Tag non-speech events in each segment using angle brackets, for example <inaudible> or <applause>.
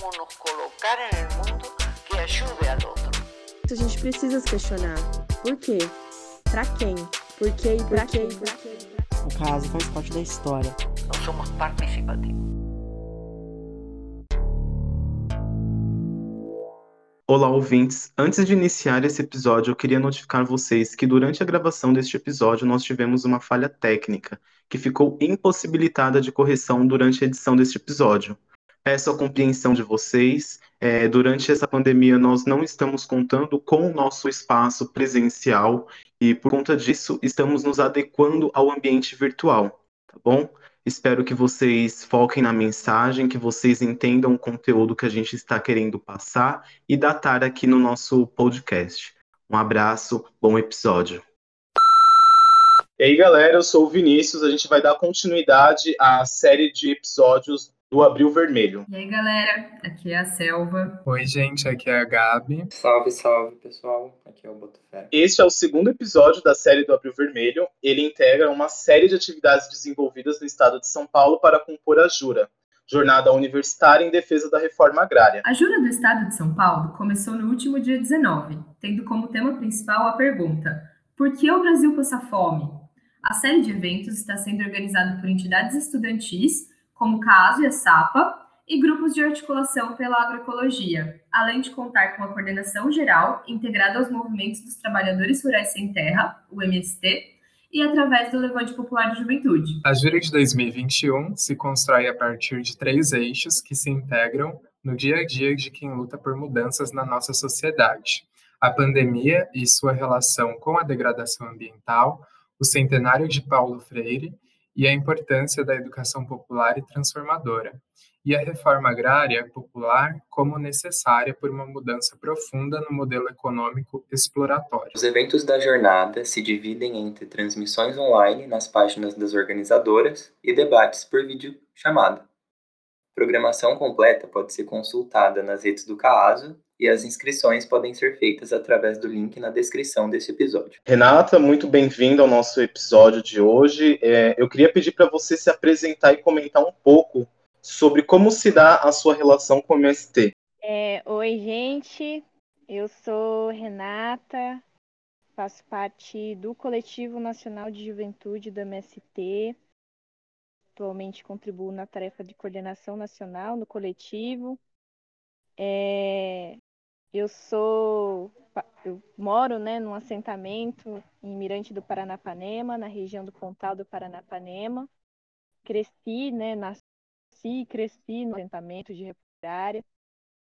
como nos colocar en el mundo que ayude al otro. A gente precisa se questionar. Por quê? Pra quem? Por quê e pra quem? O caso faz parte da história. No somos participativos. Olá, ouvintes! Antes de iniciar esse episódio, eu queria notificar vocês que durante a gravação deste episódio nós tivemos uma falha técnica, que ficou impossibilitada de correção durante a edição deste episódio. Peço a compreensão de vocês. É, durante essa pandemia, nós não estamos contando com o nosso espaço presencial e, por conta disso, estamos nos adequando ao ambiente virtual, tá bom? Espero que vocês foquem na mensagem, que vocês entendam o conteúdo que a gente está querendo passar e datar aqui no nosso podcast. Um abraço, bom episódio. E aí, galera, eu sou o Vinícius. A gente vai dar continuidade à série de episódios do Abril Vermelho. E aí, galera, aqui é a Selva. Oi, gente, aqui é a Gabi. Salve, salve, pessoal. Aqui é o Botafé. Este é o segundo episódio da série do Abril Vermelho. Ele integra uma série de atividades desenvolvidas no estado de São Paulo para compor a Jura, Jornada Universitária em Defesa da Reforma Agrária. A Jura do Estado de São Paulo começou no último dia 19, tendo como tema principal a pergunta: Por que o Brasil passa fome? A série de eventos está sendo organizada por entidades estudantis como CASO e a SAPA, e grupos de articulação pela agroecologia, além de contar com a coordenação geral integrada aos movimentos dos trabalhadores rurais sem terra, o MST, e através do Levante Popular de Juventude. A Júri de 2021 se constrói a partir de três eixos que se integram no dia a dia de quem luta por mudanças na nossa sociedade: a pandemia e sua relação com a degradação ambiental, o centenário de Paulo Freire e a importância da educação popular e transformadora, e a reforma agrária popular como necessária por uma mudança profunda no modelo econômico exploratório. Os eventos da jornada se dividem entre transmissões online nas páginas das organizadoras e debates por vídeo chamada. Programação completa pode ser consultada nas redes do CAASO e as inscrições podem ser feitas através do link na descrição desse episódio. Renata, muito bem-vinda ao nosso episódio de hoje. É, eu queria pedir para você se apresentar e comentar um pouco sobre como se dá a sua relação com o MST. É, oi, gente. Eu sou Renata, faço parte do Coletivo Nacional de Juventude do MST. Atualmente contribuo na tarefa de coordenação nacional no coletivo. É, eu sou, eu moro, né, num assentamento em Mirante do Paranapanema, na região do Pontal do Paranapanema. Cresci, né, nasci e cresci no assentamento de refugiária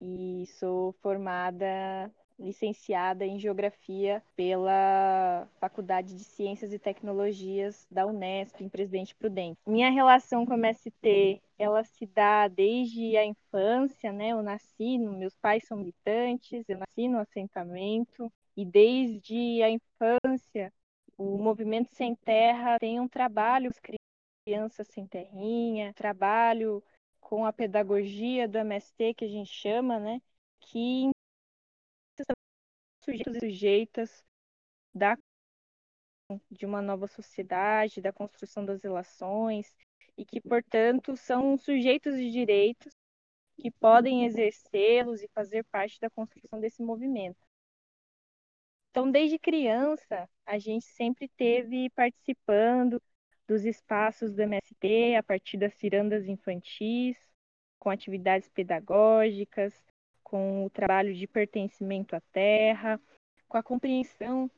e sou formada licenciada em Geografia pela Faculdade de Ciências e Tecnologias da Unesp, em Presidente Prudente. Minha relação com a MST, ela se dá desde a infância, né? Eu nasci, meus pais são militantes, eu nasci no assentamento, e desde a infância, o Movimento Sem Terra tem um trabalho com crianças sem terrinha, trabalho com a pedagogia do MST, que a gente chama, né? Que sujeitos e sujeitas da de uma nova sociedade, da construção das relações e que, portanto, são sujeitos de direitos que podem exercê-los e fazer parte da construção desse movimento. Então, desde criança, a gente sempre teve participando dos espaços do MST a partir das cirandas infantis, com atividades pedagógicas, com o trabalho de pertencimento à terra, com a compreensão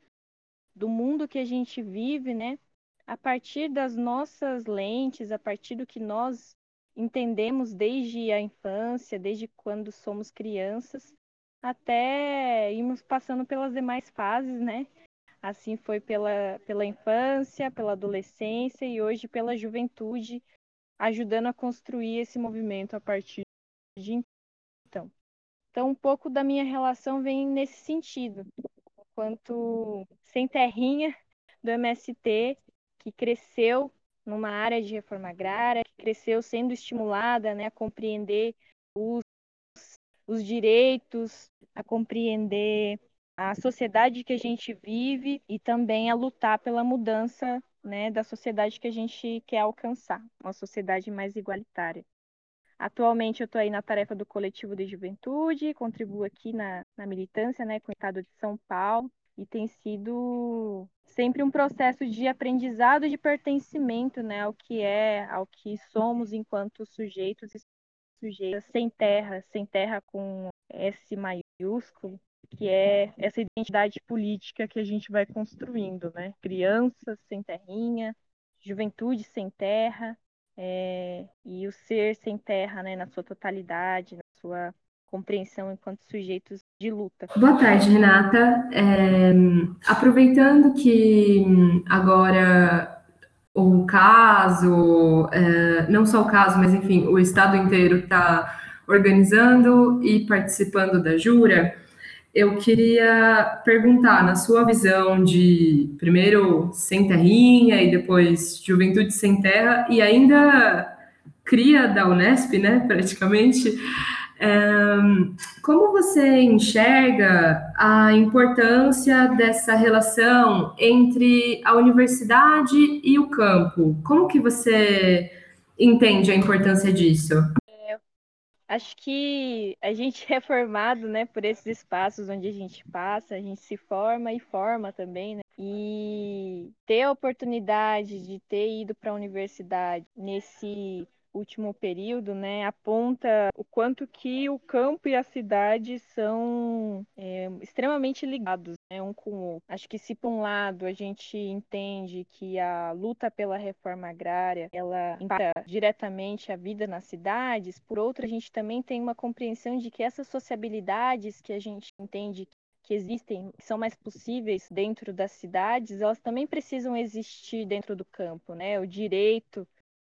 do mundo que a gente vive, né? A partir das nossas lentes, a partir do que nós entendemos desde a infância, desde quando somos crianças, até irmos passando pelas demais fases, né? Assim foi pela, pela infância, pela adolescência e hoje pela juventude, ajudando a construir esse movimento a partir de. Então, um pouco da minha relação vem nesse sentido, enquanto sem terrinha do MST, que cresceu numa área de reforma agrária, que cresceu sendo estimulada né, a compreender os, os direitos, a compreender a sociedade que a gente vive e também a lutar pela mudança né, da sociedade que a gente quer alcançar, uma sociedade mais igualitária. Atualmente eu estou aí na tarefa do coletivo de juventude, contribuo aqui na, na militância, né, com o Estado de São Paulo, e tem sido sempre um processo de aprendizado de pertencimento, né, ao que é, ao que somos enquanto sujeitos e sujeitas sem terra, sem terra com S maiúsculo, que é essa identidade política que a gente vai construindo, né? Crianças sem terrinha, juventude sem terra, é, e o ser sem terra, né, na sua totalidade, na sua compreensão enquanto sujeitos de luta. Boa tarde, Renata. É, aproveitando que agora o caso, é, não só o caso, mas enfim, o Estado inteiro está organizando e participando da Jura, eu queria perguntar, na sua visão de primeiro sem terrinha e depois juventude sem terra e ainda cria da Unesp, né, <laughs> praticamente, como você enxerga a importância dessa relação entre a universidade e o campo? Como que você entende a importância disso? Acho que a gente <laughs> é formado, né, por esses espaços onde a gente passa, a gente se forma e forma também, né? E ter a oportunidade de ter ido para a universidade nesse último período, né, aponta o quanto que o campo e a cidade são é, extremamente ligados, né, um com o outro. Acho que se por um lado a gente entende que a luta pela reforma agrária ela impacta diretamente a vida nas cidades, por outro a gente também tem uma compreensão de que essas sociabilidades que a gente entende que existem, que são mais possíveis dentro das cidades, elas também precisam existir dentro do campo, né? O direito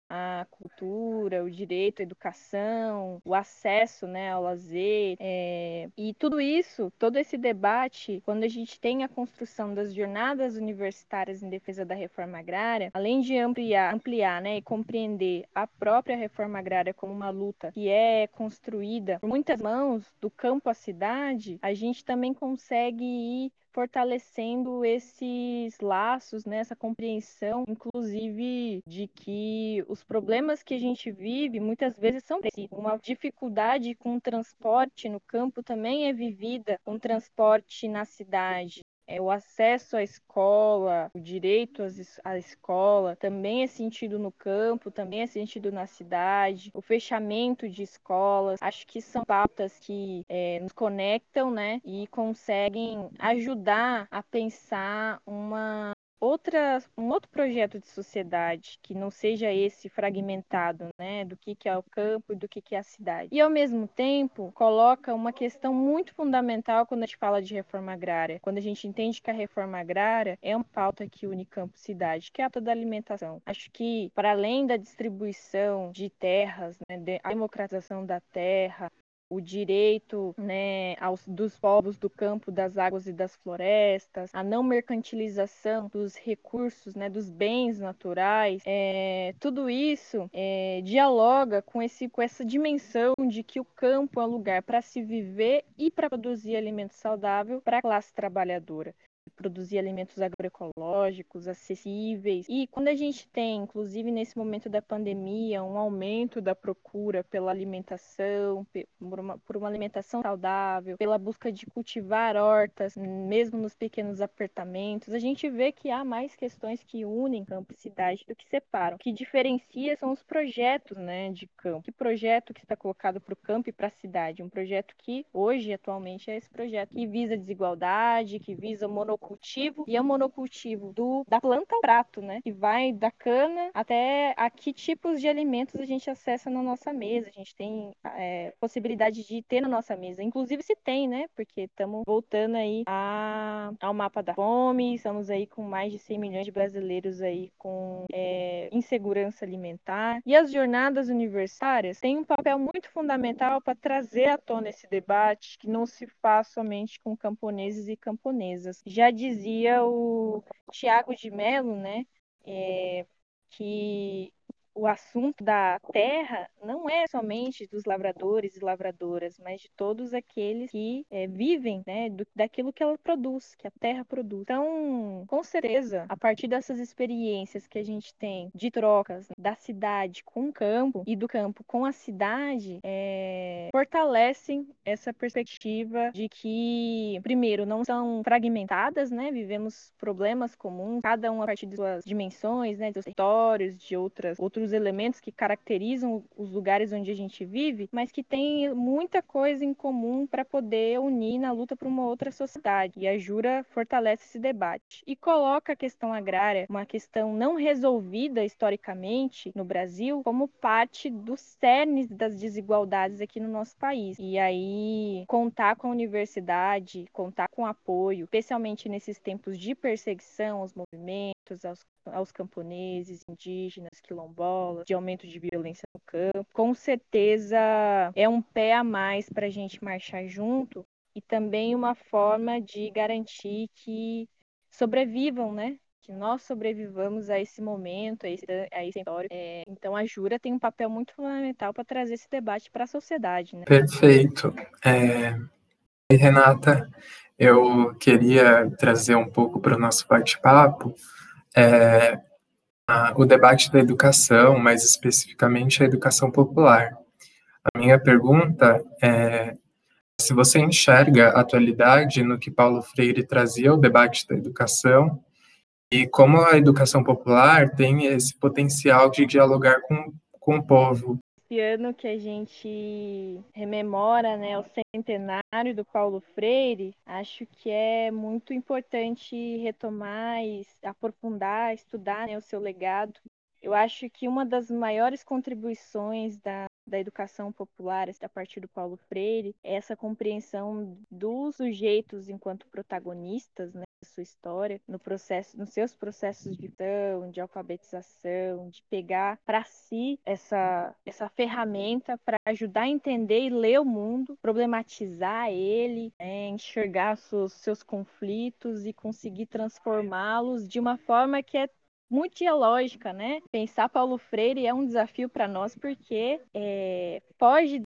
a cultura, o direito à educação, o acesso né, ao lazer. É... E tudo isso, todo esse debate, quando a gente tem a construção das jornadas universitárias em defesa da reforma agrária, além de ampliar, ampliar né, e compreender a própria reforma agrária como uma luta que é construída por muitas mãos, do campo à cidade, a gente também consegue ir fortalecendo esses laços, né, essa compreensão, inclusive, de que os problemas que a gente vive muitas vezes são uma dificuldade com o transporte no campo também é vivida com transporte na cidade é, o acesso à escola, o direito à escola, também é sentido no campo, também é sentido na cidade, o fechamento de escolas. Acho que são pautas que é, nos conectam, né, e conseguem ajudar a pensar uma outra, um outro projeto de sociedade que não seja esse fragmentado, né, do que, que é o campo e do que, que é a cidade. E, ao mesmo tempo, coloca uma questão muito fundamental quando a gente fala de reforma agrária, quando a gente entende que a reforma agrária é uma pauta que une campo e cidade, que é a toda alimentação. Acho que, para além da distribuição de terras, né, a democratização da terra, o direito né, aos, dos povos do campo, das águas e das florestas, a não mercantilização dos recursos, né, dos bens naturais, é, tudo isso é, dialoga com, esse, com essa dimensão de que o campo é um lugar para se viver e para produzir alimento saudável para a classe trabalhadora produzir alimentos agroecológicos, acessíveis. E quando a gente tem, inclusive nesse momento da pandemia, um aumento da procura pela alimentação, por uma, por uma alimentação saudável, pela busca de cultivar hortas, mesmo nos pequenos apertamentos, a gente vê que há mais questões que unem campo e cidade do que separam. O que diferencia são os projetos né, de campo. Que projeto que está colocado para o campo e para a cidade? Um projeto que hoje, atualmente, é esse projeto que visa desigualdade, que visa monocultura monocultivo e é um monocultivo do, da planta ao prato, né? Que vai da cana até a que tipos de alimentos a gente acessa na nossa mesa. A gente tem é, possibilidade de ter na nossa mesa. Inclusive se tem, né? Porque estamos voltando aí a, ao mapa da fome, estamos aí com mais de 100 milhões de brasileiros aí com é, insegurança alimentar. E as jornadas universitárias têm um papel muito fundamental para trazer à tona esse debate que não se faz somente com camponeses e camponesas. Já dizia o Tiago de Mello, né, é, que o assunto da terra não é somente dos lavradores e lavradoras, mas de todos aqueles que é, vivem né, do, daquilo que ela produz, que a terra produz. Então, com certeza, a partir dessas experiências que a gente tem de trocas da cidade com o campo e do campo com a cidade, é, fortalecem essa perspectiva de que, primeiro, não são fragmentadas, né? Vivemos problemas comuns, cada um a partir de suas dimensões, né? Seus territórios, de outras, outros elementos que caracterizam os lugares onde a gente vive, mas que tem muita coisa em comum para poder unir na luta por uma outra sociedade. E a Jura fortalece esse debate e coloca a questão agrária, uma questão não resolvida historicamente no Brasil, como parte dos cernes das desigualdades aqui no nosso país. E aí contar com a universidade, contar com apoio, especialmente nesses tempos de perseguição aos movimentos, aos aos camponeses, indígenas, quilombolas, de aumento de violência no campo. Com certeza é um pé a mais para a gente marchar junto e também uma forma de garantir que sobrevivam, né? Que nós sobrevivamos a esse momento, a esse, a esse. É, então a Jura tem um papel muito fundamental para trazer esse debate para a sociedade. Né? Perfeito. É... Renata, eu queria trazer um pouco para o nosso bate-papo é, a, o debate da educação, mais especificamente a educação popular. A minha pergunta é se você enxerga a atualidade no que Paulo Freire trazia ao debate da educação e como a educação popular tem esse potencial de dialogar com, com o povo esse ano que a gente rememora né, o centenário do Paulo Freire, acho que é muito importante retomar e aprofundar, estudar né, o seu legado. Eu acho que uma das maiores contribuições da, da educação popular a partir do Paulo Freire é essa compreensão dos sujeitos enquanto protagonistas, né? Sua história, no processo, nos seus processos de visão, de alfabetização, de pegar para si essa essa ferramenta para ajudar a entender e ler o mundo, problematizar ele, né, enxergar seus, seus conflitos e conseguir transformá-los de uma forma que é muito dialógica, né? Pensar Paulo Freire é um desafio para nós porque é,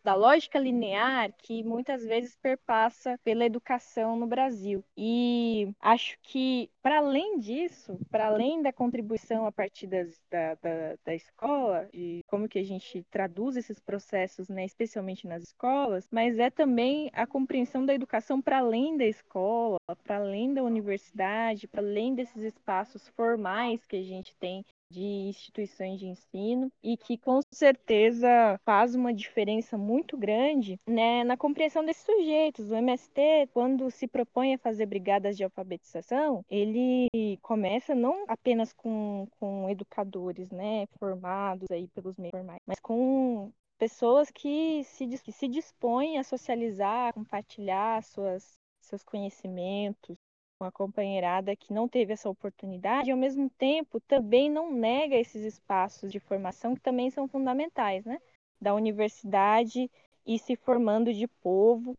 da lógica linear que muitas vezes perpassa pela educação no Brasil. E acho que, para além disso, para além da contribuição a partir das, da, da, da, escola, e como que a gente traduz esses processos, né, especialmente nas escolas, mas é também a compreensão da educação para além da escola, para além da universidade, para além desses espaços formais que a gente tem de instituições de ensino e que com certeza faz uma diferença muito grande né, na compreensão desses sujeitos. O MST, quando se propõe a fazer brigadas de alfabetização, ele começa não apenas com, com educadores né, formados aí pelos meios formais, mas com pessoas que se, que se dispõem a socializar, compartilhar suas, seus conhecimentos, uma companheirada que não teve essa oportunidade e, ao mesmo tempo, também não nega esses espaços de formação que também são fundamentais, né? Da universidade e se formando de povo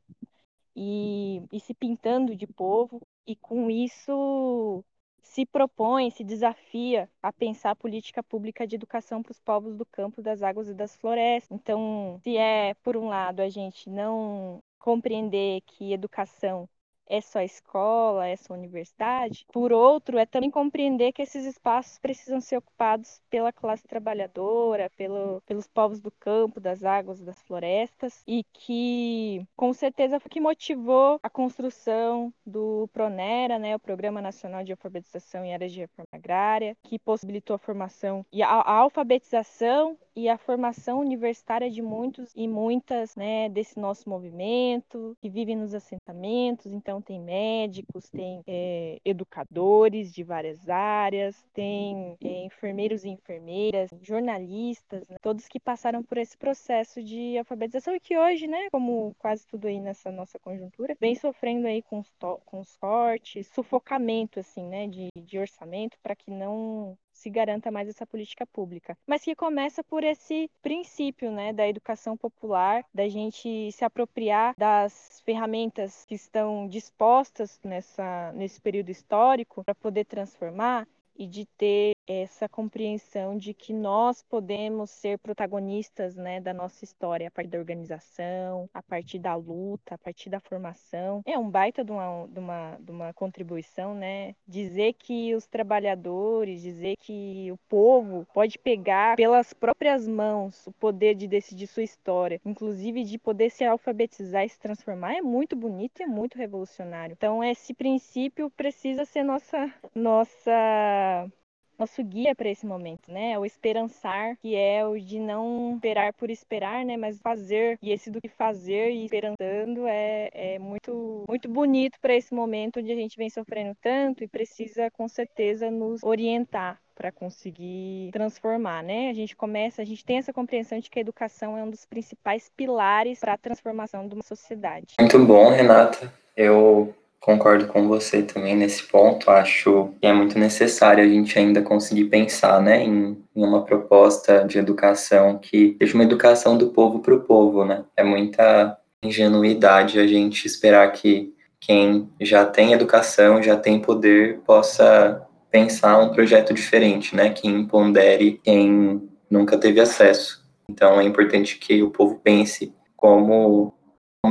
e, e se pintando de povo, e com isso se propõe, se desafia a pensar a política pública de educação para os povos do campo, das águas e das florestas. Então, se é, por um lado, a gente não compreender que educação é só escola, é só universidade. Por outro, é também compreender que esses espaços precisam ser ocupados pela classe trabalhadora, pelo, pelos povos do campo, das águas, das florestas, e que com certeza foi o que motivou a construção do PRONERA, né, o Programa Nacional de Alfabetização em Áreas de Reforma Agrária, que possibilitou a formação e a, a alfabetização e a formação universitária de muitos e muitas né, desse nosso movimento, que vivem nos assentamentos. Então, tem médicos, tem é, educadores de várias áreas, tem é, enfermeiros e enfermeiras, jornalistas, né, todos que passaram por esse processo de alfabetização e que hoje, né, como quase tudo aí nessa nossa conjuntura, vem sofrendo aí com com os cortes, sufocamento, assim, né, de, de orçamento para que não se garanta mais essa política pública, mas que começa por esse princípio, né, da educação popular, da gente se apropriar das ferramentas que estão dispostas nessa nesse período histórico para poder transformar e de ter essa compreensão de que nós podemos ser protagonistas né, da nossa história a partir da organização, a partir da luta, a partir da formação. É um baita de uma, de uma, de uma contribuição, né? Dizer que os trabalhadores, dizer que o povo pode pegar pelas próprias mãos o poder de decidir sua história, inclusive de poder se alfabetizar e se transformar, é muito bonito e é muito revolucionário. Então, esse princípio precisa ser nossa, nossa nosso guia para esse momento, né? O esperançar, que é o de não esperar por esperar, né? Mas fazer. E esse do que fazer e esperando é, é muito, muito bonito para esse momento onde a gente vem sofrendo tanto e precisa, com certeza, nos orientar para conseguir transformar, né? A gente começa, a gente tem essa compreensão de que a educação é um dos principais pilares para a transformação de uma sociedade. Muito bom, Renata. Eu concordo com você também nesse ponto. Acho que é muito necessário a gente ainda conseguir pensar né, em, em uma proposta de educação que seja uma educação do povo para o povo. Né? É muita ingenuidade a gente esperar que quem já tem educação, já tem poder, possa pensar um projeto diferente, né, que impondere quem nunca teve acesso. Então é importante que o povo pense como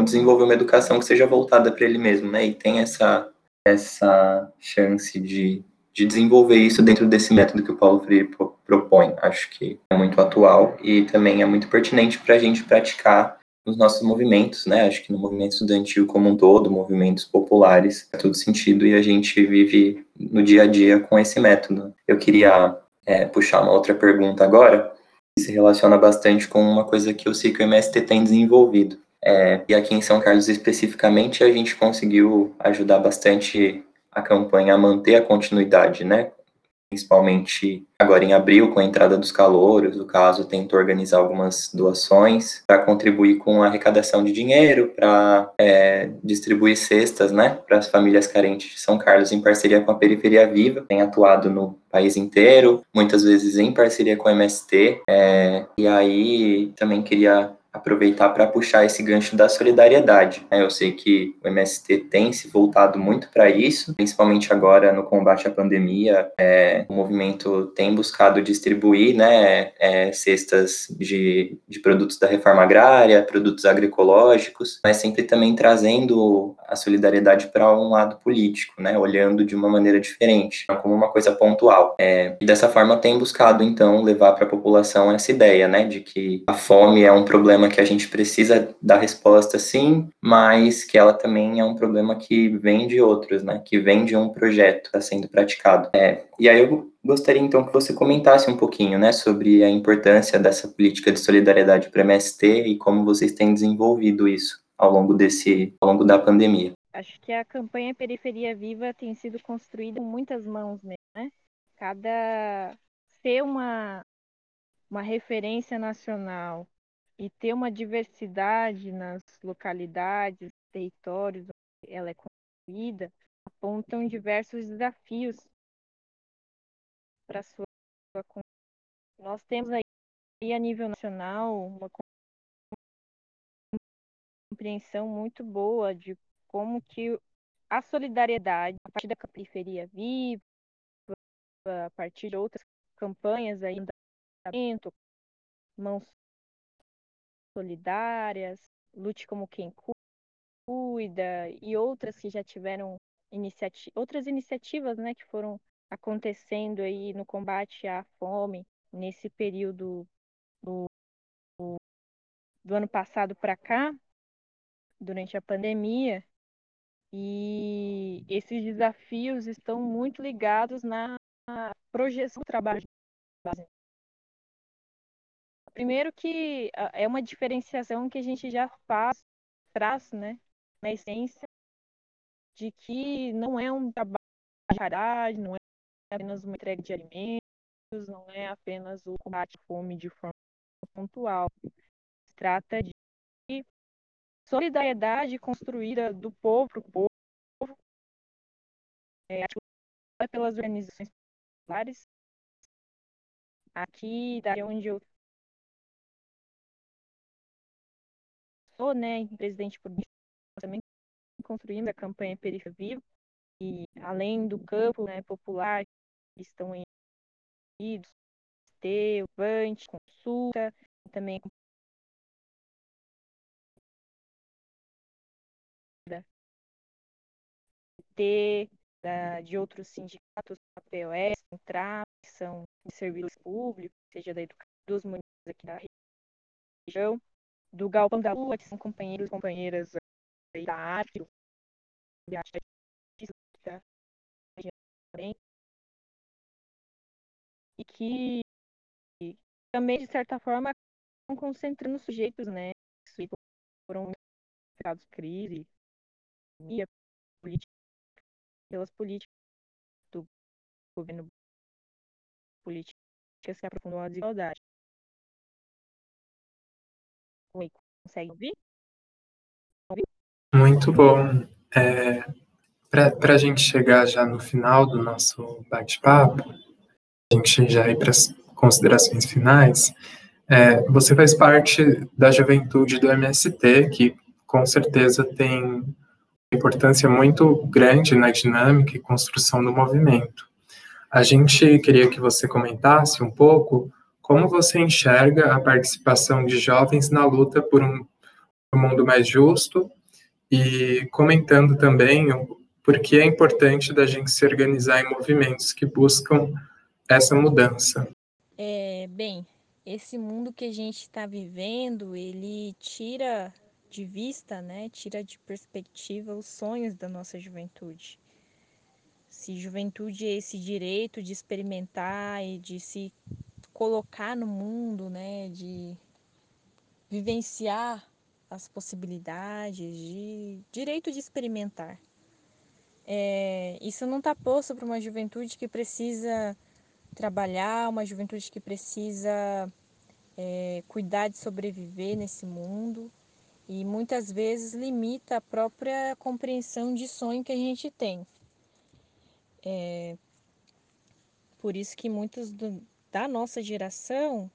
desenvolver uma educação que seja voltada para ele mesmo, né? E tem essa essa chance de, de desenvolver isso dentro desse método que o Paulo Freire propõe. Acho que é muito atual e também é muito pertinente para a gente praticar nos nossos movimentos, né? Acho que no movimento estudantil como um todo, movimentos populares, é todo sentido e a gente vive no dia a dia com esse método. Eu queria é, puxar uma outra pergunta agora, que se relaciona bastante com uma coisa que eu sei que o MST tem desenvolvido, é, e aqui em São Carlos especificamente, a gente conseguiu ajudar bastante a campanha a manter a continuidade, né? Principalmente agora em abril, com a entrada dos calouros, o caso tentou organizar algumas doações para contribuir com a arrecadação de dinheiro, para é, distribuir cestas, né, para as famílias carentes de São Carlos em parceria com a Periferia Viva, tem atuado no país inteiro, muitas vezes em parceria com o MST, é, e aí também queria aproveitar para puxar esse gancho da solidariedade. Né? Eu sei que o MST tem se voltado muito para isso, principalmente agora no combate à pandemia. É, o movimento tem buscado distribuir né, é, cestas de, de produtos da reforma agrária, produtos agroecológicos, mas sempre também trazendo a solidariedade para um lado político, né, olhando de uma maneira diferente, como uma coisa pontual. É, e dessa forma tem buscado, então, levar para a população essa ideia né, de que a fome é um problema problema que a gente precisa dar resposta sim, mas que ela também é um problema que vem de outros, né? Que vem de um projeto que está sendo praticado. É, e aí eu gostaria então que você comentasse um pouquinho, né, sobre a importância dessa política de solidariedade para MST e como vocês têm desenvolvido isso ao longo desse, ao longo da pandemia. Acho que a campanha Periferia Viva tem sido construída com muitas mãos, né? Cada ser uma uma referência nacional e ter uma diversidade nas localidades, territórios onde ela é construída, apontam diversos desafios para sua nós temos aí a nível nacional uma compreensão muito boa de como que a solidariedade a partir da periferia viva a partir de outras campanhas aí mãos solidárias, Lute como quem cuida e outras que já tiveram iniciati outras iniciativas, né, que foram acontecendo aí no combate à fome nesse período do, do, do ano passado para cá, durante a pandemia. E esses desafios estão muito ligados na projeção do trabalho de base Primeiro que é uma diferenciação que a gente já faz, traz, né, na essência, de que não é um trabalho de caridade, não é apenas uma entrega de alimentos, não é apenas o combate à fome de forma pontual. Se trata de solidariedade construída do povo para o povo, é, pelas organizações populares. Aqui, da onde eu sou, né, presidente por também construindo a campanha Periferia Viva, e além do campo né, popular, estão em ter o Vante, consulta, também da, de outros sindicatos, a POS, que são de serviços públicos, seja da educação dos municípios aqui da região, do Galpão da Lua, que são companheiros e companheiras da arte, também, e que também, de certa forma, estão concentrando sujeitos, né, que foram afetados crise, política, pelas políticas do governo política se aprofundou a desigualdade. Oi, consegue ouvir? ouvir? Muito bom. É, para a gente chegar já no final do nosso bate-papo, a gente já ir para as considerações finais, é, você faz parte da juventude do MST, que com certeza tem importância muito grande na dinâmica e construção do movimento. A gente queria que você comentasse um pouco como você enxerga a participação de jovens na luta por um, um mundo mais justo e comentando também por que é importante da gente se organizar em movimentos que buscam essa mudança. É, bem, esse mundo que a gente está vivendo, ele tira de vista, né, tira de perspectiva os sonhos da nossa juventude. Se juventude é esse direito de experimentar e de se colocar no mundo, né, de vivenciar as possibilidades, de direito de experimentar. É, isso não está posto para uma juventude que precisa trabalhar, uma juventude que precisa é, cuidar de sobreviver nesse mundo e muitas vezes limita a própria compreensão de sonho que a gente tem. É por isso que muitos do, da nossa geração,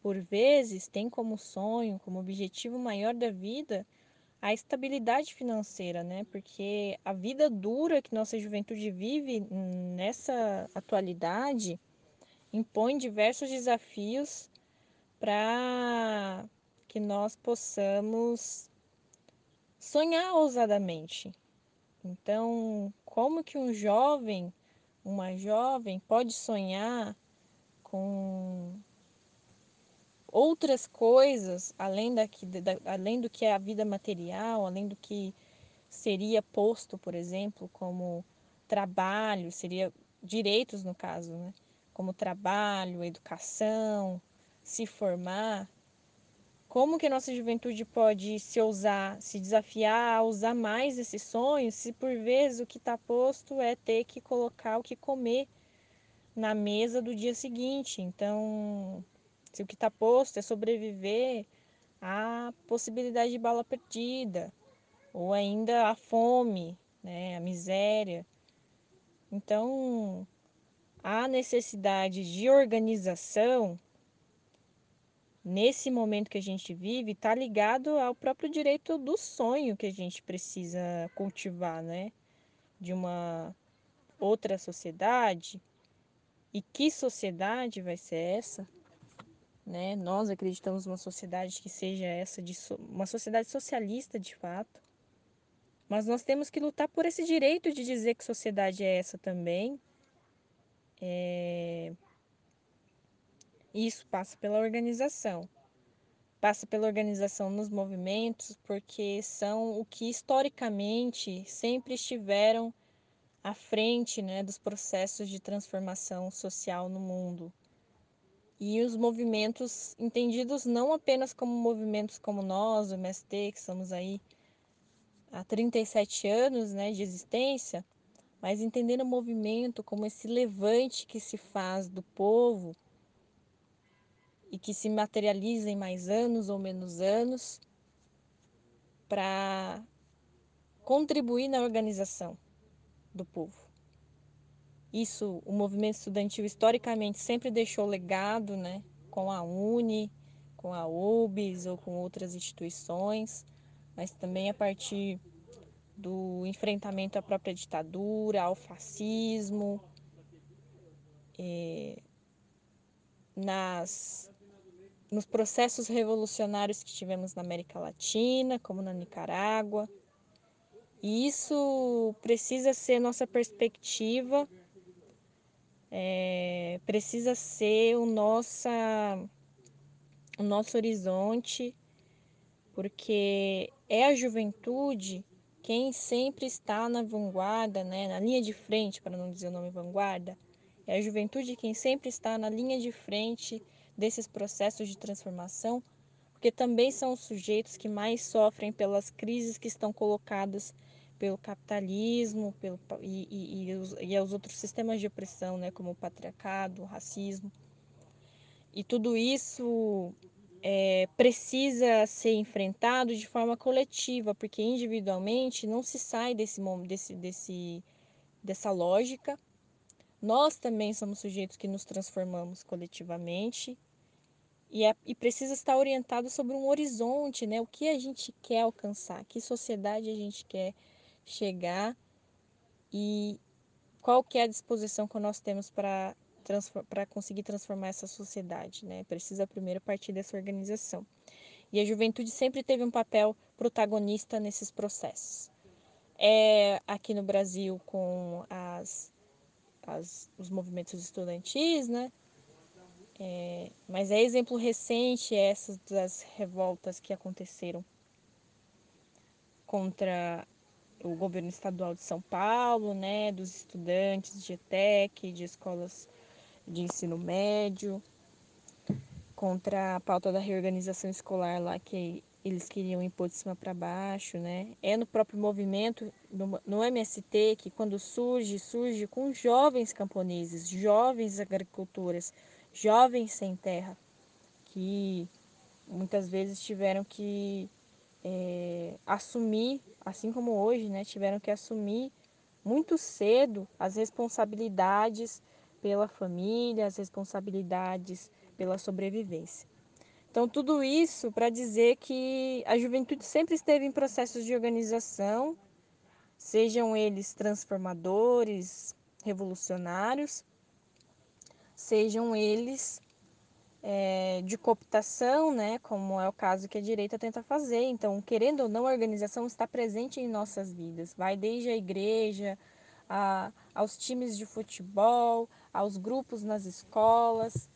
por vezes, tem como sonho, como objetivo maior da vida, a estabilidade financeira, né? Porque a vida dura que nossa juventude vive nessa atualidade impõe diversos desafios para que nós possamos sonhar ousadamente. Então, como que um jovem, uma jovem pode sonhar com outras coisas além, daqui, da, além do que é a vida material, além do que seria posto, por exemplo, como trabalho, seria direitos no caso, né? como trabalho, educação, se formar, como que a nossa juventude pode se ousar, se desafiar a usar mais esses sonhos, se por vezes o que está posto é ter que colocar o que comer na mesa do dia seguinte. Então, se o que está posto é sobreviver à possibilidade de bala perdida, ou ainda a fome, né, a miséria. Então, a necessidade de organização nesse momento que a gente vive, está ligado ao próprio direito do sonho que a gente precisa cultivar, né? De uma outra sociedade. E que sociedade vai ser essa? Né? Nós acreditamos numa sociedade que seja essa, de so uma sociedade socialista de fato. Mas nós temos que lutar por esse direito de dizer que sociedade é essa também. É... Isso passa pela organização. Passa pela organização nos movimentos, porque são o que historicamente sempre estiveram à frente né, dos processos de transformação social no mundo. E os movimentos entendidos não apenas como movimentos como nós, o MST, que estamos aí há 37 anos né, de existência, mas entender o movimento como esse levante que se faz do povo e que se materializa em mais anos ou menos anos para contribuir na organização do povo. Isso, o movimento estudantil historicamente sempre deixou legado, né, com a UNE, com a UBS ou com outras instituições, mas também a partir do enfrentamento à própria ditadura, ao fascismo, nas nos processos revolucionários que tivemos na América Latina, como na Nicarágua. E isso precisa ser nossa perspectiva, é, precisa ser o, nossa, o nosso horizonte, porque é a juventude quem sempre está na vanguarda, né, na linha de frente, para não dizer o nome vanguarda, é a juventude quem sempre está na linha de frente desses processos de transformação, porque também são os sujeitos que mais sofrem pelas crises que estão colocadas pelo capitalismo pelo, e, e, e, os, e os outros sistemas de opressão, né, como o patriarcado, o racismo. E tudo isso é, precisa ser enfrentado de forma coletiva, porque individualmente não se sai desse, desse, desse, dessa lógica. Nós também somos sujeitos que nos transformamos coletivamente e, é, e precisa estar orientado sobre um horizonte, né? O que a gente quer alcançar, que sociedade a gente quer chegar e qual que é a disposição que nós temos para para conseguir transformar essa sociedade, né? Precisa primeiro partir dessa organização. E a juventude sempre teve um papel protagonista nesses processos. É aqui no Brasil com as, as os movimentos estudantis, né? É, mas é exemplo recente essas das revoltas que aconteceram contra o governo estadual de São Paulo, né, dos estudantes de ETEC, de escolas de ensino médio, contra a pauta da reorganização escolar lá que eles queriam impor de cima para baixo, né? É no próprio movimento, no, no MST, que quando surge, surge com jovens camponeses, jovens agricultoras, jovens sem terra, que muitas vezes tiveram que é, assumir, assim como hoje, né, tiveram que assumir muito cedo as responsabilidades pela família, as responsabilidades pela sobrevivência. Então, tudo isso para dizer que a juventude sempre esteve em processos de organização, sejam eles transformadores, revolucionários, sejam eles é, de cooptação, né, como é o caso que a direita tenta fazer. Então, querendo ou não, a organização está presente em nossas vidas. Vai desde a igreja, a, aos times de futebol, aos grupos nas escolas,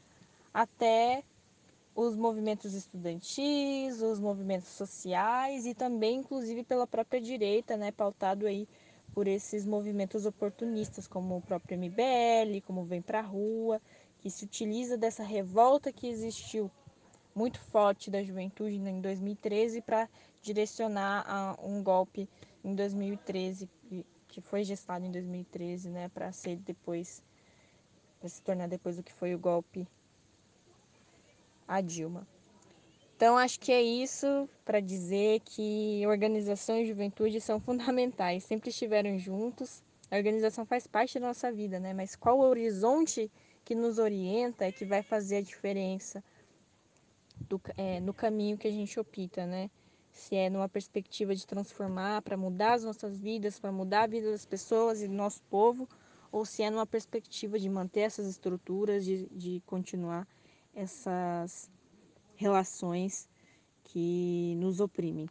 até os movimentos estudantis, os movimentos sociais e também, inclusive, pela própria direita, né, pautado aí por esses movimentos oportunistas, como o próprio MBL, como Vem Pra Rua, que se utiliza dessa revolta que existiu muito forte da juventude em 2013 para direcionar um golpe em 2013 que foi gestado em 2013, né, para ser depois para se tornar depois o que foi o golpe a Dilma. Então acho que é isso para dizer que organização e juventude são fundamentais, sempre estiveram juntos. A organização faz parte da nossa vida, né? Mas qual o horizonte que nos orienta é que vai fazer a diferença do, é, no caminho que a gente opta, né? Se é numa perspectiva de transformar, para mudar as nossas vidas, para mudar a vida das pessoas e do nosso povo, ou se é numa perspectiva de manter essas estruturas, de, de continuar essas relações que nos oprimem.